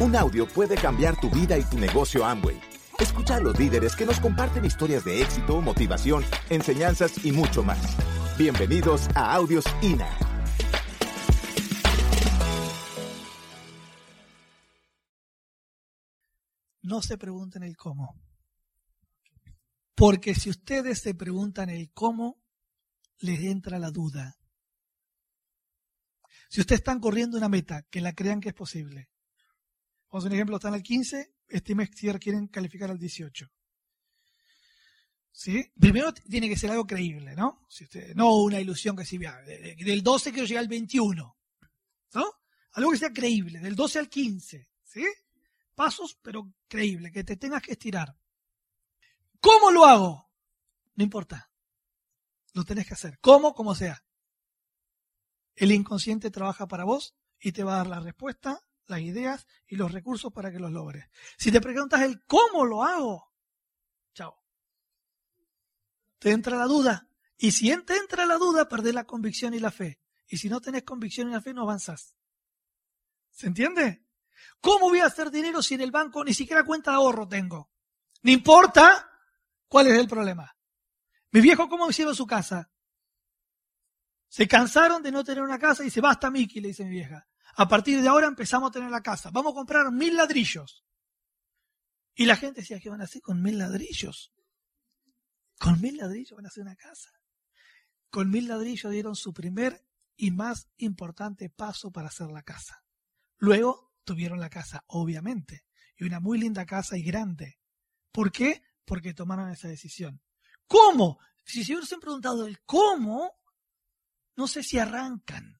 Un audio puede cambiar tu vida y tu negocio Amway. Escucha a los líderes que nos comparten historias de éxito, motivación, enseñanzas y mucho más. Bienvenidos a Audios INA. No se pregunten el cómo. Porque si ustedes se preguntan el cómo, les entra la duda. Si ustedes están corriendo una meta, que la crean que es posible. Vamos a un ejemplo, están al 15, este mes quieren calificar al 18. ¿Sí? Primero tiene que ser algo creíble, ¿no? Si no una ilusión que si del 12 quiero llegar al 21. ¿No? Algo que sea creíble, del 12 al 15. ¿Sí? Pasos, pero creíble, que te tengas que estirar. ¿Cómo lo hago? No importa. Lo tenés que hacer. ¿Cómo? Como sea. El inconsciente trabaja para vos y te va a dar la respuesta, las ideas y los recursos para que los logres. Si te preguntas el cómo lo hago, chao. Te entra la duda. Y si te entra la duda, perdés la convicción y la fe. Y si no tenés convicción y la fe, no avanzás. ¿Se entiende? ¿Cómo voy a hacer dinero si en el banco ni siquiera cuenta de ahorro tengo? No importa cuál es el problema. Mi viejo, ¿cómo hicieron su casa? Se cansaron de no tener una casa y dice, basta Miki, le dice mi vieja. A partir de ahora empezamos a tener la casa. Vamos a comprar mil ladrillos. Y la gente decía, ¿qué van a hacer con mil ladrillos? Con mil ladrillos van a hacer una casa. Con mil ladrillos dieron su primer y más importante paso para hacer la casa. Luego tuvieron la casa, obviamente. Y una muy linda casa y grande. ¿Por qué? Porque tomaron esa decisión. ¿Cómo? Si se hubiesen preguntado el cómo, no sé si arrancan.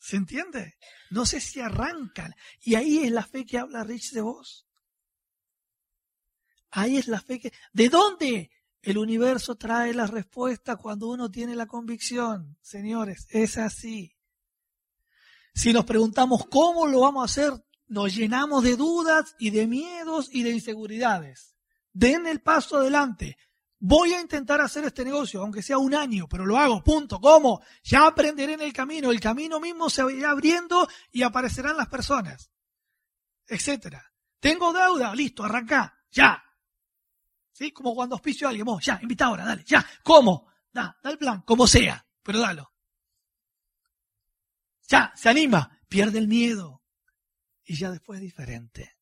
¿Se entiende? No sé si arrancan. Y ahí es la fe que habla Rich de vos. Ahí es la fe que... ¿De dónde? El universo trae la respuesta cuando uno tiene la convicción. Señores, es así. Si nos preguntamos cómo lo vamos a hacer, nos llenamos de dudas y de miedos y de inseguridades. Den el paso adelante. Voy a intentar hacer este negocio, aunque sea un año, pero lo hago, punto. ¿Cómo? Ya aprenderé en el camino. El camino mismo se irá abriendo y aparecerán las personas, etcétera. Tengo deuda, listo, arranca, ya. ¿Sí? Como cuando auspicio a alguien, vos, ya, invita ahora, dale, ya. ¿Cómo? Da, da el plan, como sea, pero dalo. Ya, se anima, pierde el miedo. Y ya después es diferente.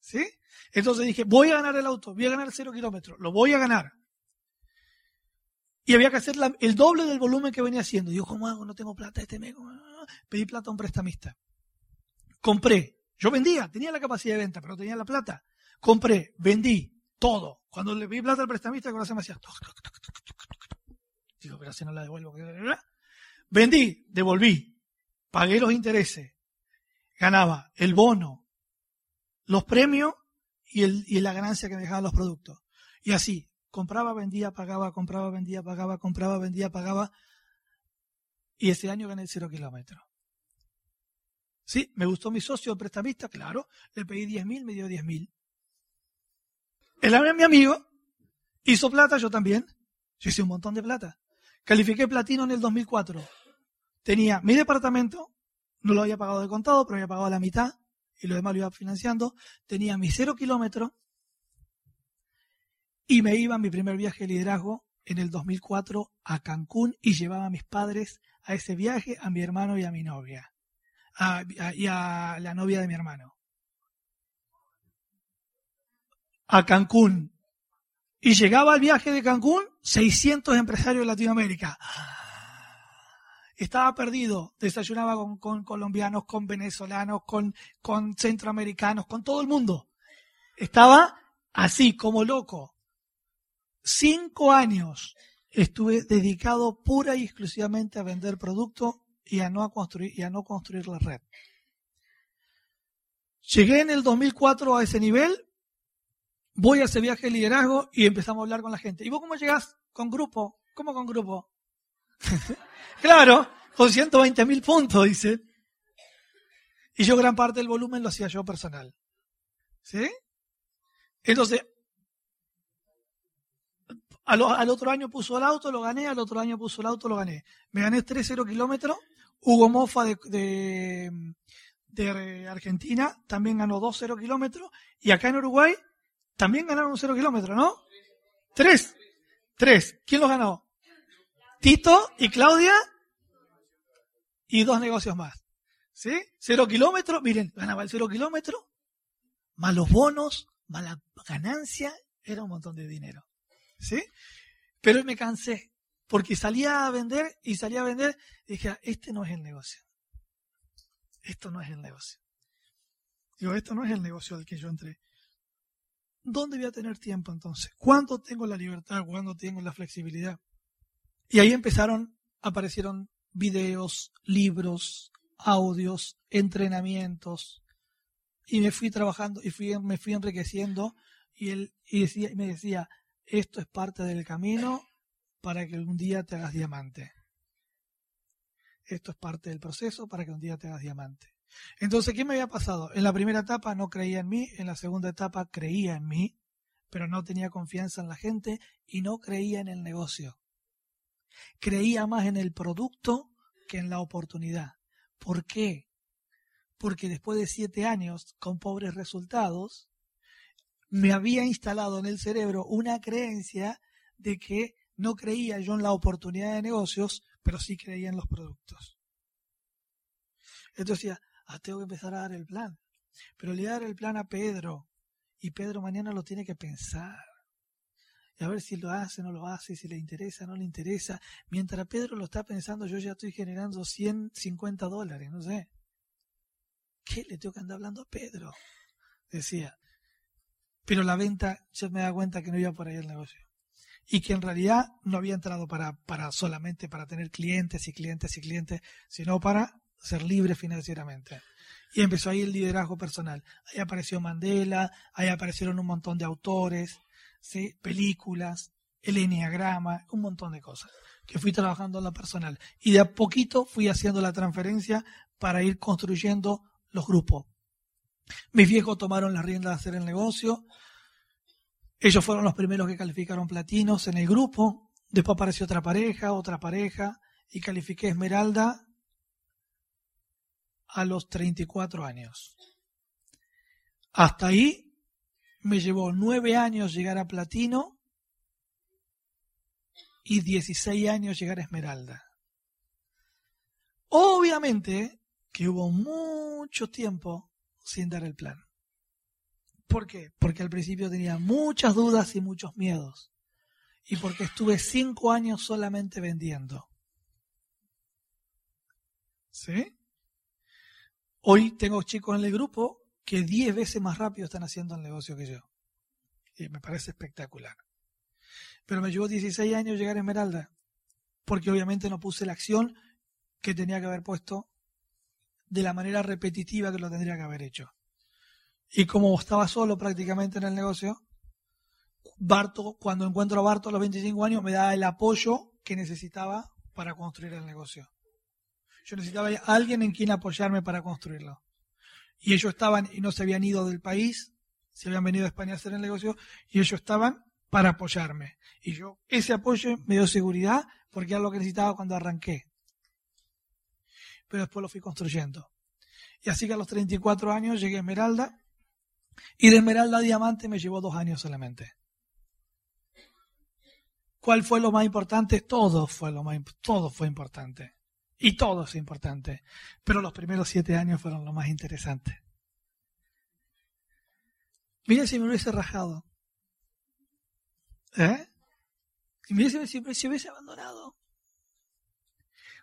¿Sí? Entonces dije, voy a ganar el auto, voy a ganar cero kilómetros, lo voy a ganar. Y había que hacer el doble del volumen que venía haciendo. Digo, ¿cómo hago? No tengo plata este mes. Pedí plata a un prestamista. Compré. Yo vendía, tenía la capacidad de venta, pero tenía la plata. Compré, vendí, todo. Cuando le pedí plata al prestamista, el corazón me hacía... Digo, pero si no la devuelvo. Vendí, devolví, pagué los intereses, ganaba el bono, los premios y, el, y la ganancia que me dejaban los productos. Y así, compraba, vendía, pagaba, compraba, vendía, pagaba, compraba, vendía, pagaba. Y ese año gané cero kilómetro. Sí, me gustó mi socio prestamista, claro. Le pedí 10 mil, me dio 10 mil. Él era mi amigo, hizo plata, yo también. Yo hice un montón de plata. Califiqué platino en el 2004. Tenía mi departamento, no lo había pagado de contado, pero había pagado la mitad y lo demás lo iba financiando. Tenía mi cero kilómetro y me iba mi primer viaje de liderazgo en el 2004 a Cancún y llevaba a mis padres a ese viaje, a mi hermano y a mi novia. y a la novia de mi hermano. A Cancún. Y llegaba al viaje de Cancún 600 empresarios de Latinoamérica. Estaba perdido. Desayunaba con, colombianos, con venezolanos, con centroamericanos, con todo el mundo. Estaba así, como loco cinco años estuve dedicado pura y exclusivamente a vender productos y a no construir, y a no construir la red. Llegué en el 2004 a ese nivel, voy a ese viaje de liderazgo y empezamos a hablar con la gente. ¿Y vos cómo llegás? Con grupo. ¿Cómo con grupo? claro, con 120 mil puntos, dice. Y yo gran parte del volumen lo hacía yo personal. ¿Sí? Entonces, al, otro año puso el auto, lo gané, al otro año puso el auto, lo gané. Me gané 3-0 kilómetros. Hugo Mofa de, Argentina también ganó dos cero kilómetros y acá en Uruguay también ganaron un cero kilómetro, ¿no? Tres. Tres. ¿Quién los ganó? Tito y Claudia y dos negocios más. ¿Sí? Cero kilómetros, miren, ganaba el cero kilómetro, más los bonos, más la ganancia, era un montón de dinero. ¿Sí? Pero me cansé, porque salía a vender y salía a vender y dije, este no es el negocio. Esto no es el negocio. Digo, esto no es el negocio al que yo entré. ¿Dónde voy a tener tiempo entonces? ¿Cuándo tengo la libertad? ¿Cuándo tengo la flexibilidad? Y ahí empezaron, aparecieron videos, libros, audios, entrenamientos. Y me fui trabajando y me fui enriqueciendo y él me decía, esto es parte del camino para que un día te hagas diamante. Esto es parte del proceso para que un día te hagas diamante. Entonces, ¿qué me había pasado? En la primera etapa no creía en mí, en la segunda etapa creía en mí, pero no tenía confianza en la gente y no creía en el negocio. Creía más en el producto que en la oportunidad. ¿Por qué? Porque después de siete años con pobres resultados, me había instalado en el cerebro una creencia de que no creía yo en la oportunidad de negocios, pero sí creía en los productos. Entonces decía, ah, tengo que empezar a dar el plan. Pero le voy a dar el plan a Pedro. Y Pedro mañana lo tiene que pensar. Y a ver si lo hace, no lo hace, si le interesa, no le interesa. Mientras Pedro lo está pensando, yo ya estoy generando 150 dólares, no sé. ¿Qué le tengo que andar hablando a Pedro? Decía. Pero la venta, yo me da cuenta que no iba por ahí el negocio. Y que en realidad no había entrado para, para solamente para tener clientes y clientes y clientes, sino para ser libre financieramente. Y empezó ahí el liderazgo personal. Ahí apareció Mandela, ahí aparecieron un montón de autores, ¿sí? películas, el enneagrama, un montón de cosas que fui trabajando en lo personal. Y de a poquito fui haciendo la transferencia para ir construyendo los grupos. Mis viejos tomaron la rienda de hacer el negocio. Ellos fueron los primeros que calificaron platinos en el grupo. Después apareció otra pareja, otra pareja, y califiqué Esmeralda a los 34 años. Hasta ahí me llevó nueve años llegar a platino y 16 años llegar a esmeralda. Obviamente que hubo mucho tiempo sin dar el plan. ¿Por qué? Porque al principio tenía muchas dudas y muchos miedos. Y porque estuve cinco años solamente vendiendo. ¿Sí? Hoy tengo chicos en el grupo que 10 veces más rápido están haciendo el negocio que yo. Y me parece espectacular. Pero me llevó 16 años llegar a Esmeralda, porque obviamente no puse la acción que tenía que haber puesto de la manera repetitiva que lo tendría que haber hecho. Y como estaba solo prácticamente en el negocio, Barto, cuando encuentro a Barto a los 25 años, me da el apoyo que necesitaba para construir el negocio. Yo necesitaba alguien en quien apoyarme para construirlo. Y ellos estaban y no se habían ido del país, se habían venido a España a hacer el negocio, y ellos estaban para apoyarme. Y yo, ese apoyo me dio seguridad porque era lo que necesitaba cuando arranqué. Pero después lo fui construyendo. Y así que a los 34 años llegué a Esmeralda, y de Esmeralda a Diamante me llevó dos años solamente. ¿Cuál fue lo más importante? Todo fue lo más, todo fue importante. Y todo es importante. Pero los primeros siete años fueron lo más interesante. Mira si me hubiese rajado. ¿Eh? Mira si me, si hubiese abandonado.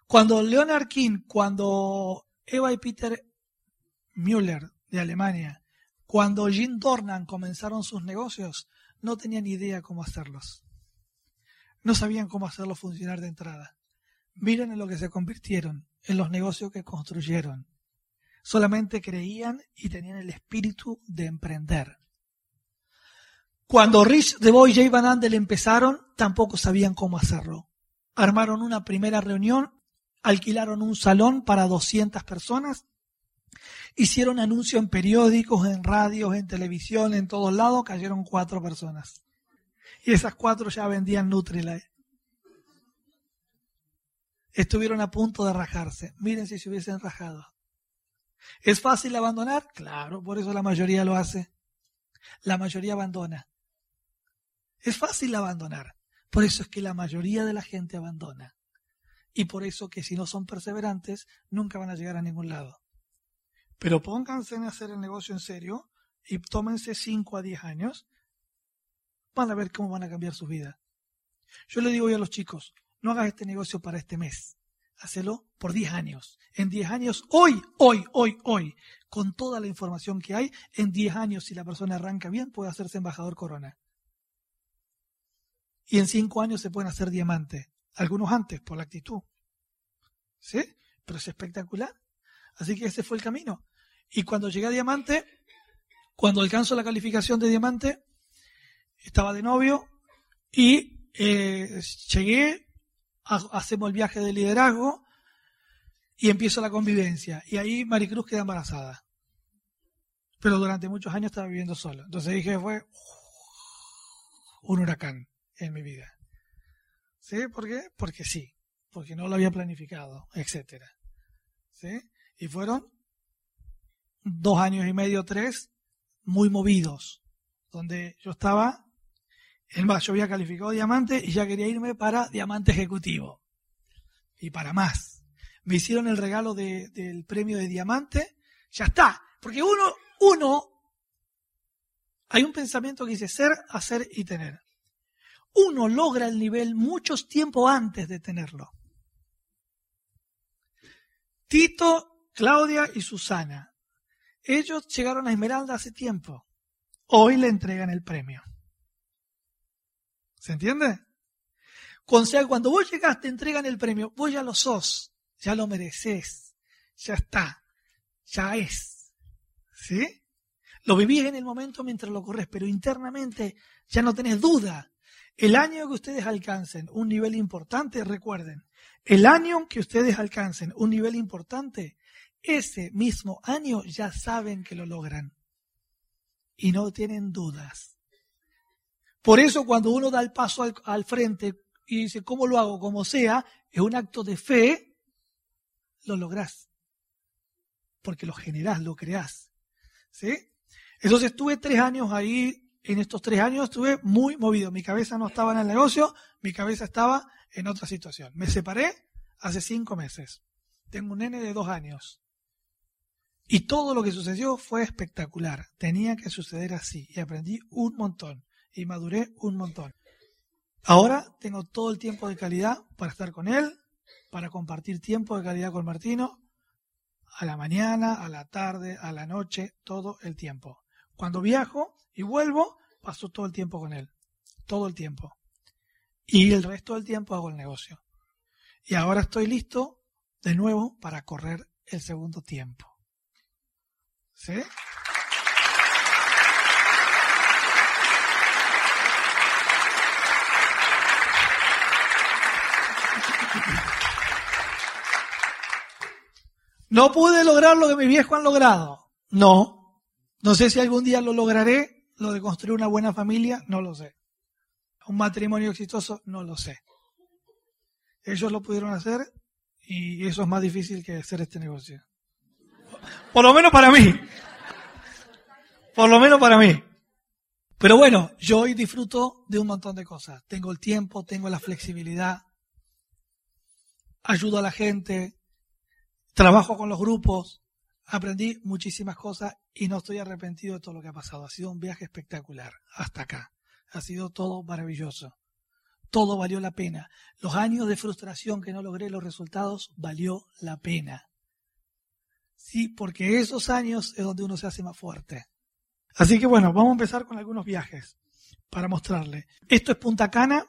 Cuando Leonard King, cuando Eva y Peter Müller de Alemania, cuando Jim Dornan comenzaron sus negocios, no tenían idea cómo hacerlos. No sabían cómo hacerlos funcionar de entrada. Miren en lo que se convirtieron, en los negocios que construyeron. Solamente creían y tenían el espíritu de emprender. Cuando Rich DeVoe y Jay Van Andel empezaron, tampoco sabían cómo hacerlo. Armaron una primera reunión, alquilaron un salón para 200 personas, hicieron anuncios en periódicos, en radios, en televisión, en todos lados, cayeron cuatro personas. Y esas cuatro ya vendían Nutrilite estuvieron a punto de rajarse. Miren si se hubiesen rajado. ¿Es fácil abandonar? Claro, por eso la mayoría lo hace. La mayoría abandona. Es fácil abandonar. Por eso es que la mayoría de la gente abandona. Y por eso que si no son perseverantes, nunca van a llegar a ningún lado. Pero pónganse en hacer el negocio en serio y tómense 5 a 10 años. Van a ver cómo van a cambiar su vida. Yo le digo hoy a los chicos, no hagas este negocio para este mes. Hacelo por 10 años. En 10 años, hoy, hoy, hoy, hoy, con toda la información que hay, en 10 años, si la persona arranca bien, puede hacerse embajador corona. Y en 5 años se pueden hacer diamante. Algunos antes, por la actitud. ¿Sí? Pero es espectacular. Así que ese fue el camino. Y cuando llegué a diamante, cuando alcanzo la calificación de diamante, estaba de novio y eh, llegué, hacemos el viaje de liderazgo y empiezo la convivencia. Y ahí Maricruz queda embarazada. Pero durante muchos años estaba viviendo solo. Entonces dije, fue un huracán en mi vida. ¿Sí? ¿Por qué? Porque sí. Porque no lo había planificado, etcétera. ¿Sí? Y fueron dos años y medio, tres, muy movidos. Donde yo estaba, en más, yo había calificado diamante y ya quería irme para diamante ejecutivo. Y para más. Me hicieron el regalo del premio de diamante. Ya está. Porque uno, uno, hay un pensamiento que dice ser, hacer y tener uno logra el nivel muchos tiempo antes de tenerlo. Tito, Claudia y Susana. Ellos llegaron a Esmeralda hace tiempo. Hoy le entregan el premio. ¿Se entiende? O sea, cuando vos llegaste, te entregan el premio, vos ya lo sos, ya lo mereces, ya está, ya es. ¿Sí? Lo vivís en el momento mientras lo corres, pero internamente ya no tenés duda el año que ustedes alcancen un nivel importante, recuerden, el año que ustedes alcancen un nivel importante, ese mismo año ya saben que lo logran. Y no tienen dudas. Por eso cuando uno da el paso al, frente y dice, ¿cómo lo hago? Como sea, es un acto de fe, lo lográs. Porque lo generás, lo creás. ¿Sí? Entonces estuve tres años ahí en estos tres años estuve muy movido. Mi cabeza no estaba en el negocio, mi cabeza estaba en otra situación. Me separé hace cinco meses. Tengo un nene de dos años. Y todo lo que sucedió fue espectacular. Tenía que suceder así. Y aprendí un montón. Y maduré un montón. Ahora tengo todo el tiempo de calidad para estar con él, para compartir tiempo de calidad con Martino, a la mañana, a la tarde, a la noche, todo el tiempo. Cuando viajo y vuelvo, paso todo el tiempo con él. Todo el tiempo. Y el resto del tiempo hago el negocio. Y ahora estoy listo de nuevo para correr el segundo tiempo. ¿Sí? No pude lograr lo que mis viejos han logrado. No, no sé si algún día lo lograré, lo de construir una buena familia, no lo sé. Un matrimonio exitoso, no lo sé. Ellos lo pudieron hacer y eso es más difícil que hacer este negocio. Por lo menos para mí. Por lo menos para mí. Pero bueno, yo hoy disfruto de un montón de cosas. Tengo el tiempo, tengo la flexibilidad, ayudo a la gente, trabajo con los grupos, aprendí muchísimas cosas y no estoy arrepentido de todo lo que ha pasado. Ha sido un viaje espectacular hasta acá. Ha sido todo maravilloso. Todo valió la pena. Los años de frustración que no logré los resultados valió la pena. Sí, porque esos años es donde uno se hace más fuerte. Así que bueno, vamos a empezar con algunos viajes para mostrarle. Esto es Punta Cana,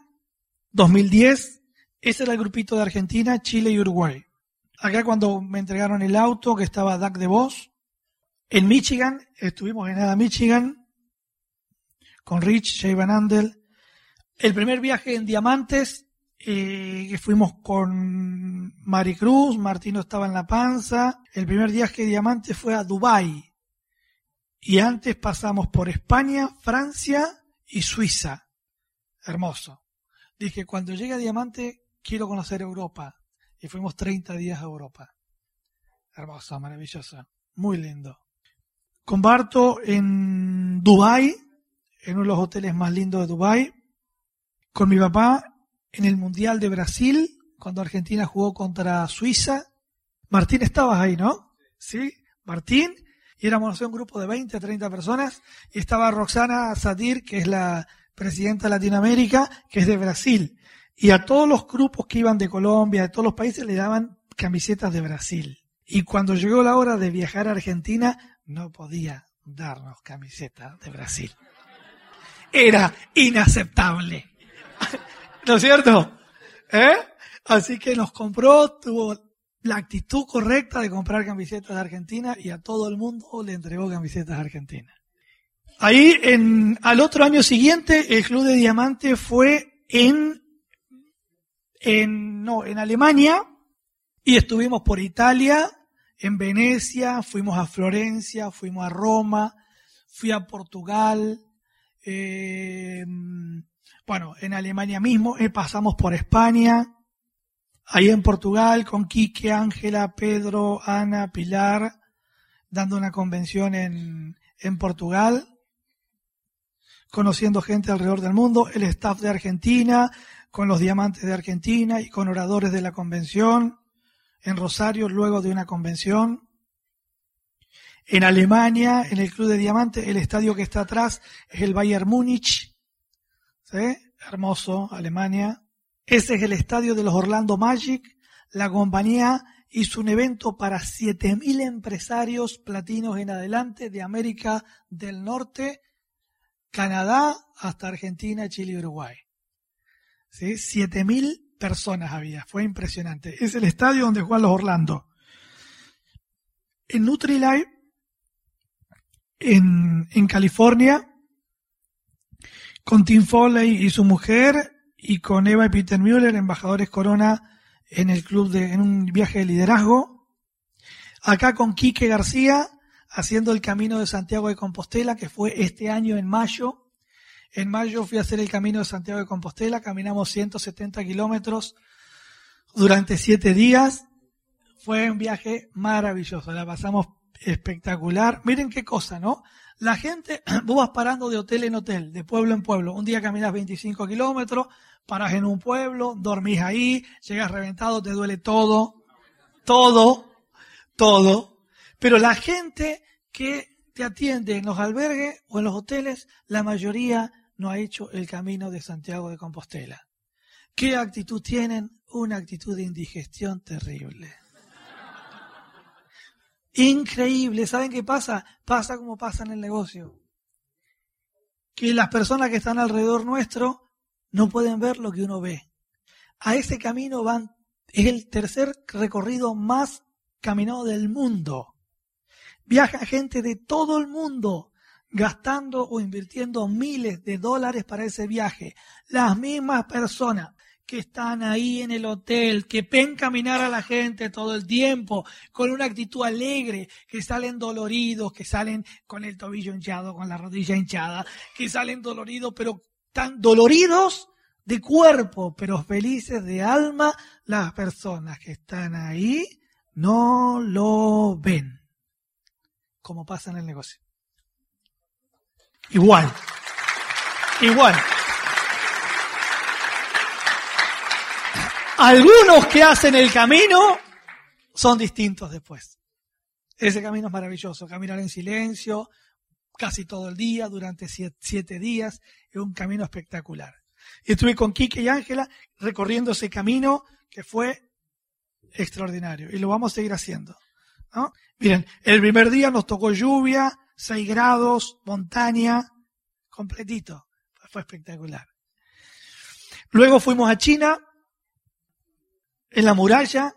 2010. Ese era el grupito de Argentina, Chile y Uruguay. Acá cuando me entregaron el auto que estaba Doug de Vos, en Michigan, estuvimos en Nada Michigan, con Rich, Jay Van Andel. El primer viaje en Diamantes, eh, que fuimos con Maricruz, Martino estaba en la panza. El primer viaje de Diamantes fue a Dubai. Y antes pasamos por España, Francia y Suiza. Hermoso. Dije, cuando llegue a Diamante, quiero conocer Europa y fuimos 30 días a Europa. Hermoso, maravilloso. muy lindo. Comparto en Dubai, en uno de los hoteles más lindos de Dubai, con mi papá en el Mundial de Brasil, cuando Argentina jugó contra Suiza. Martín, estabas ahí, ¿no? Sí, Martín. Y éramos un grupo de 20, 30 personas. Y estaba Roxana Satir, que es la presidenta de Latinoamérica, que es de Brasil. Y a todos los grupos que iban de Colombia, de todos los países, le daban camisetas de Brasil. Y cuando llegó la hora de viajar a Argentina, no podía darnos camisetas de Brasil. Era inaceptable. ¿No es cierto? ¿Eh? Así que nos compró, tuvo la actitud correcta de comprar camisetas de Argentina y a todo el mundo le entregó camisetas de Argentina. Ahí, en, al otro año siguiente, el Club de Diamante fue en, en, no, en Alemania y estuvimos por Italia, en Venecia, fuimos a Florencia, fuimos a Roma, fui a Portugal, eh, bueno, en Alemania mismo, eh, pasamos por España, ahí en Portugal con Quique, Ángela, Pedro, Ana, Pilar, dando una convención en, en Portugal, conociendo gente alrededor del mundo, el staff de Argentina, con los diamantes de Argentina y con oradores de la convención, en Rosario luego de una convención. En Alemania, en el Club de Diamantes, el estadio que está atrás es el Bayern Múnich. ¿Sí? Hermoso, Alemania. Ese es el estadio de los Orlando Magic. La compañía hizo un evento para 7.000 empresarios platinos en adelante de América del Norte, Canadá hasta Argentina, Chile y Uruguay. ¿Sí? 7.000 personas había, fue impresionante. Es el estadio donde juegan los Orlando. En Nutrilite, en, en California, con Tim Foley y su mujer, y con Eva y Peter Müller, embajadores Corona, en el club de, en un viaje de liderazgo. Acá con Quique García, haciendo el camino de Santiago de Compostela, que fue este año en mayo, en mayo fui a hacer el camino de Santiago de Compostela, caminamos 170 kilómetros durante siete días. Fue un viaje maravilloso, la pasamos espectacular. Miren qué cosa, ¿no? La gente, vos vas parando de hotel en hotel, de pueblo en pueblo. Un día caminas 25 kilómetros, paras en un pueblo, dormís ahí, llegas reventado, te duele todo, todo, todo. Pero la gente que te atiende en los albergues o en los hoteles, la mayoría no ha hecho el camino de Santiago de Compostela. ¿Qué actitud tienen? Una actitud de indigestión terrible. Increíble. ¿Saben qué pasa? Pasa como pasa en el negocio. Que las personas que están alrededor nuestro no pueden ver lo que uno ve. A ese camino van, es el tercer recorrido más caminado del mundo. Viaja gente de todo el mundo gastando o invirtiendo miles de dólares para ese viaje. Las mismas personas que están ahí en el hotel, que ven caminar a la gente todo el tiempo, con una actitud alegre, que salen doloridos, que salen con el tobillo hinchado, con la rodilla hinchada, que salen doloridos, pero tan doloridos de cuerpo, pero felices de alma, las personas que están ahí no lo ven, como pasa en el negocio. Igual. Igual. Algunos que hacen el camino son distintos después. Ese camino es maravilloso. Caminar en silencio, casi todo el día, durante siete, días. Es un camino espectacular. Y estuve con Kike y Ángela recorriendo ese camino que fue extraordinario. Y lo vamos a seguir haciendo. Miren, el primer día nos tocó lluvia, 6 grados, montaña, completito. Fue espectacular. Luego fuimos a China, en la muralla,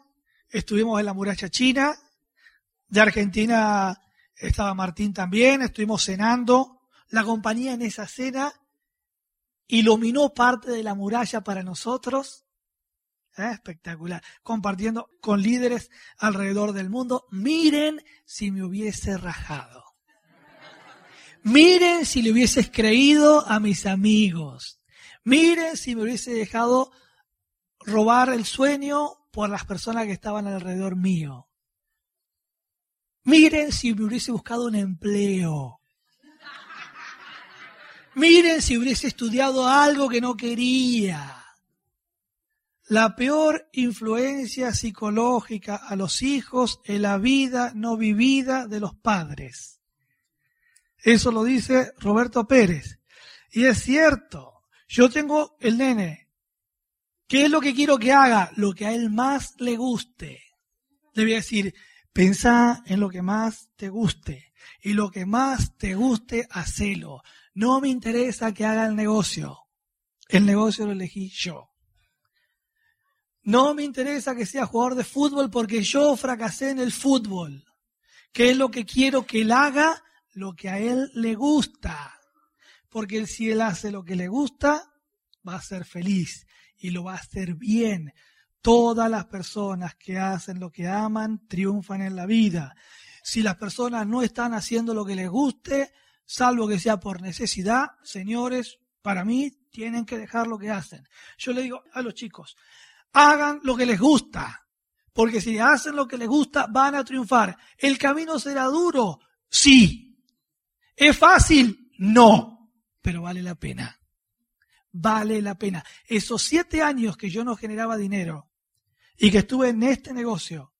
estuvimos en la muralla china, de Argentina estaba Martín también, estuvimos cenando, la compañía en esa cena iluminó parte de la muralla para nosotros, ¿eh? espectacular, compartiendo con líderes alrededor del mundo, miren si me hubiese rajado. Miren si le hubieses creído a mis amigos. Miren si me hubiese dejado robar el sueño por las personas que estaban alrededor mío. Miren si me hubiese buscado un empleo. Miren si hubiese estudiado algo que no quería. La peor influencia psicológica a los hijos es la vida no vivida de los padres. Eso lo dice Roberto Pérez. Y es cierto, yo tengo el nene. ¿Qué es lo que quiero que haga? Lo que a él más le guste. Le decir, Pensá en lo que más te guste. Y lo que más te guste, hacelo. No me interesa que haga el negocio. El negocio lo elegí yo. No me interesa que sea jugador de fútbol porque yo fracasé en el fútbol. ¿Qué es lo que quiero que él haga? Lo que a él le gusta. Porque si él hace lo que le gusta, va a ser feliz y lo va a hacer bien. Todas las personas que hacen lo que aman triunfan en la vida. Si las personas no están haciendo lo que les guste, salvo que sea por necesidad, señores, para mí tienen que dejar lo que hacen. Yo le digo a los chicos, hagan lo que les gusta, porque si hacen lo que les gusta, van a triunfar. ¿El camino será duro? Sí. ¿Es fácil? No, pero vale la pena. Vale la pena. Esos siete años que yo no generaba dinero, y que estuve en este negocio,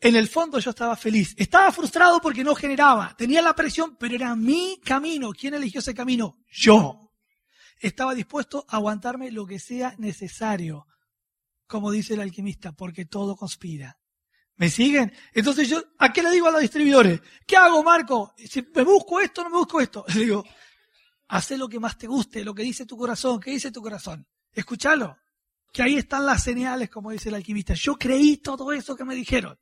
en el fondo yo estaba feliz. Estaba frustrado porque no generaba, tenía la presión, pero era mi camino. ¿Quién eligió ese camino? Yo. Estaba dispuesto a aguantarme lo que sea necesario, como dice el alquimista, porque todo conspira. ¿Me siguen? Entonces yo, ¿a qué le digo a los distribuidores? ¿Qué hago, Marco? Si me busco esto, no me busco esto. Le digo, haz lo que más te guste, lo que dice tu corazón. ¿Qué dice tu corazón? Escúchalo que ahí están las señales, como dice el alquimista. Yo creí todo eso que me dijeron.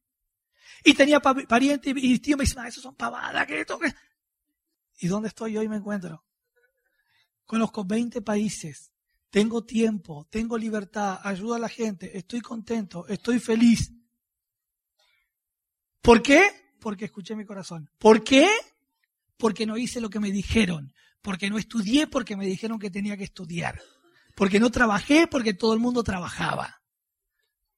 Y tenía parientes y tíos me dicen, ah, eso son pavadas, que esto, que... ¿Y dónde estoy hoy me encuentro? Conozco 20 países, tengo tiempo, tengo libertad, ayudo a la gente, estoy contento, estoy feliz. ¿Por qué? Porque escuché mi corazón. ¿Por qué? Porque no hice lo que me dijeron, porque no estudié porque me dijeron que tenía que estudiar porque no trabajé, porque todo el mundo trabajaba.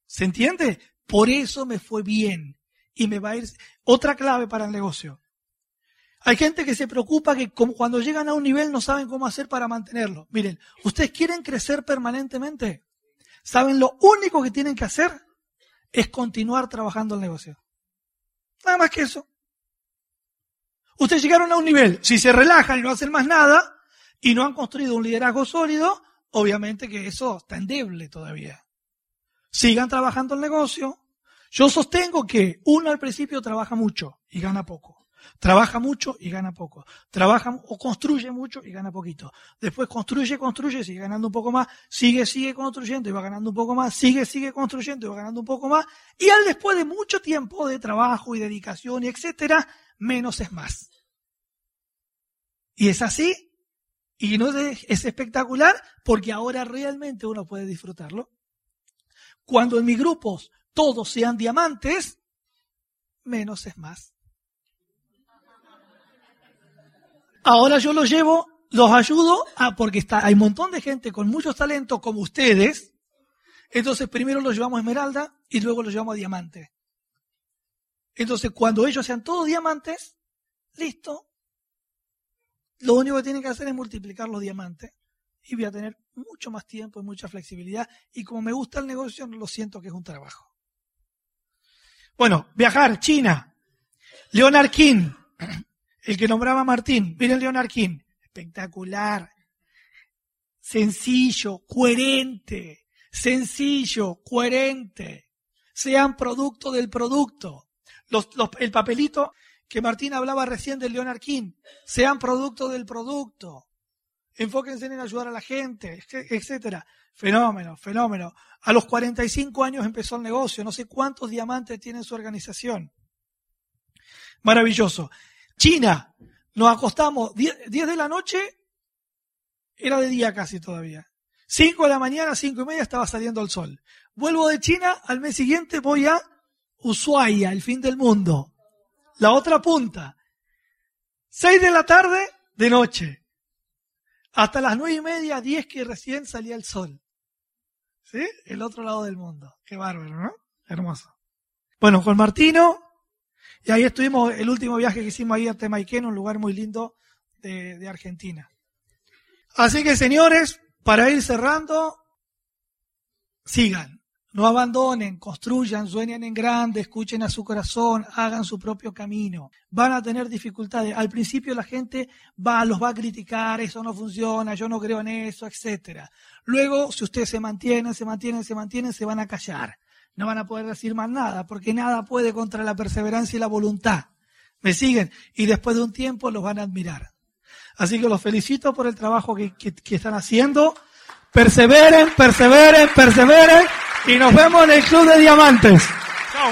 ¿Se entiende? Por eso me fue bien y me va a ir otra clave para el negocio. Hay gente que se preocupa que cuando llegan a un nivel no saben cómo hacer para mantenerlo. Miren, ustedes quieren crecer permanentemente. ¿Saben lo único que tienen que hacer? Es continuar trabajando el negocio. Nada más que eso. Ustedes llegaron a un nivel, si se relajan y no hacen más nada y no han construido un liderazgo sólido, obviamente que eso está endeble todavía. Sigan trabajando el negocio. Yo sostengo que uno al principio trabaja mucho y gana poco. Trabaja mucho y gana poco. Trabaja o construye mucho y gana poquito. Después construye, construye, sigue ganando un poco más. Sigue, sigue construyendo y va ganando un poco más. Sigue, sigue construyendo y va ganando un poco más. Y al después de mucho tiempo de trabajo y dedicación y etcétera, menos es más. Y es así y no es, espectacular porque ahora realmente uno puede disfrutarlo. Cuando en mis grupos todos sean diamantes, menos es más. Ahora yo los llevo, los ayudo a, porque está, hay un montón de gente con muchos talentos como ustedes. Entonces primero los llevamos a esmeralda y luego los llevamos a diamante. Entonces cuando ellos sean todos diamantes, listo, lo único que tienen que hacer es multiplicar los diamantes y voy a tener mucho más tiempo y mucha flexibilidad. Y como me gusta el negocio, lo siento que es un trabajo. Bueno, viajar, China. Leonard King, el que nombraba Martín. Miren Leonard King. Espectacular. Sencillo, coherente. Sencillo, coherente. Sean producto del producto. el papelito que Martín hablaba recién de Leonard King. Sean producto del producto. Enfóquense en ayudar a la gente, etcétera. Fenómeno, fenómeno. A los 45 años empezó el negocio. No sé cuántos diamantes tiene su organización. Maravilloso. China. Nos acostamos 10, de la noche. Era de día casi todavía. 5 de la mañana, 5 y media estaba saliendo el sol. Vuelvo de China, al mes siguiente voy a Ushuaia, el fin del mundo la otra punta. Seis de la tarde, de noche. Hasta las nueve y media, diez que recién salía el sol. ¿Sí? El otro lado del mundo. Qué bárbaro, ¿no? Hermoso. Bueno, Juan Martino Y ahí estuvimos, el último viaje que hicimos ahí a Temaiken, un lugar muy lindo de, Argentina. Así que señores, para ir cerrando, sigan, no abandonen, construyan, sueñen en grande, escuchen a su corazón, hagan su propio camino. Van a tener dificultades. Al principio la gente va, los va a criticar, eso no funciona, yo no creo en eso, etcétera. Luego, si ustedes se mantienen, se mantienen, se mantienen, se van a callar. No van a poder decir más nada, porque nada puede contra la perseverancia y la voluntad. ¿Me siguen? Y después de un tiempo los van a admirar. Así que los felicito por el trabajo que, que están haciendo. Perseveren, perseveren, perseveren y nos vemos en el Club de Diamantes. Chao.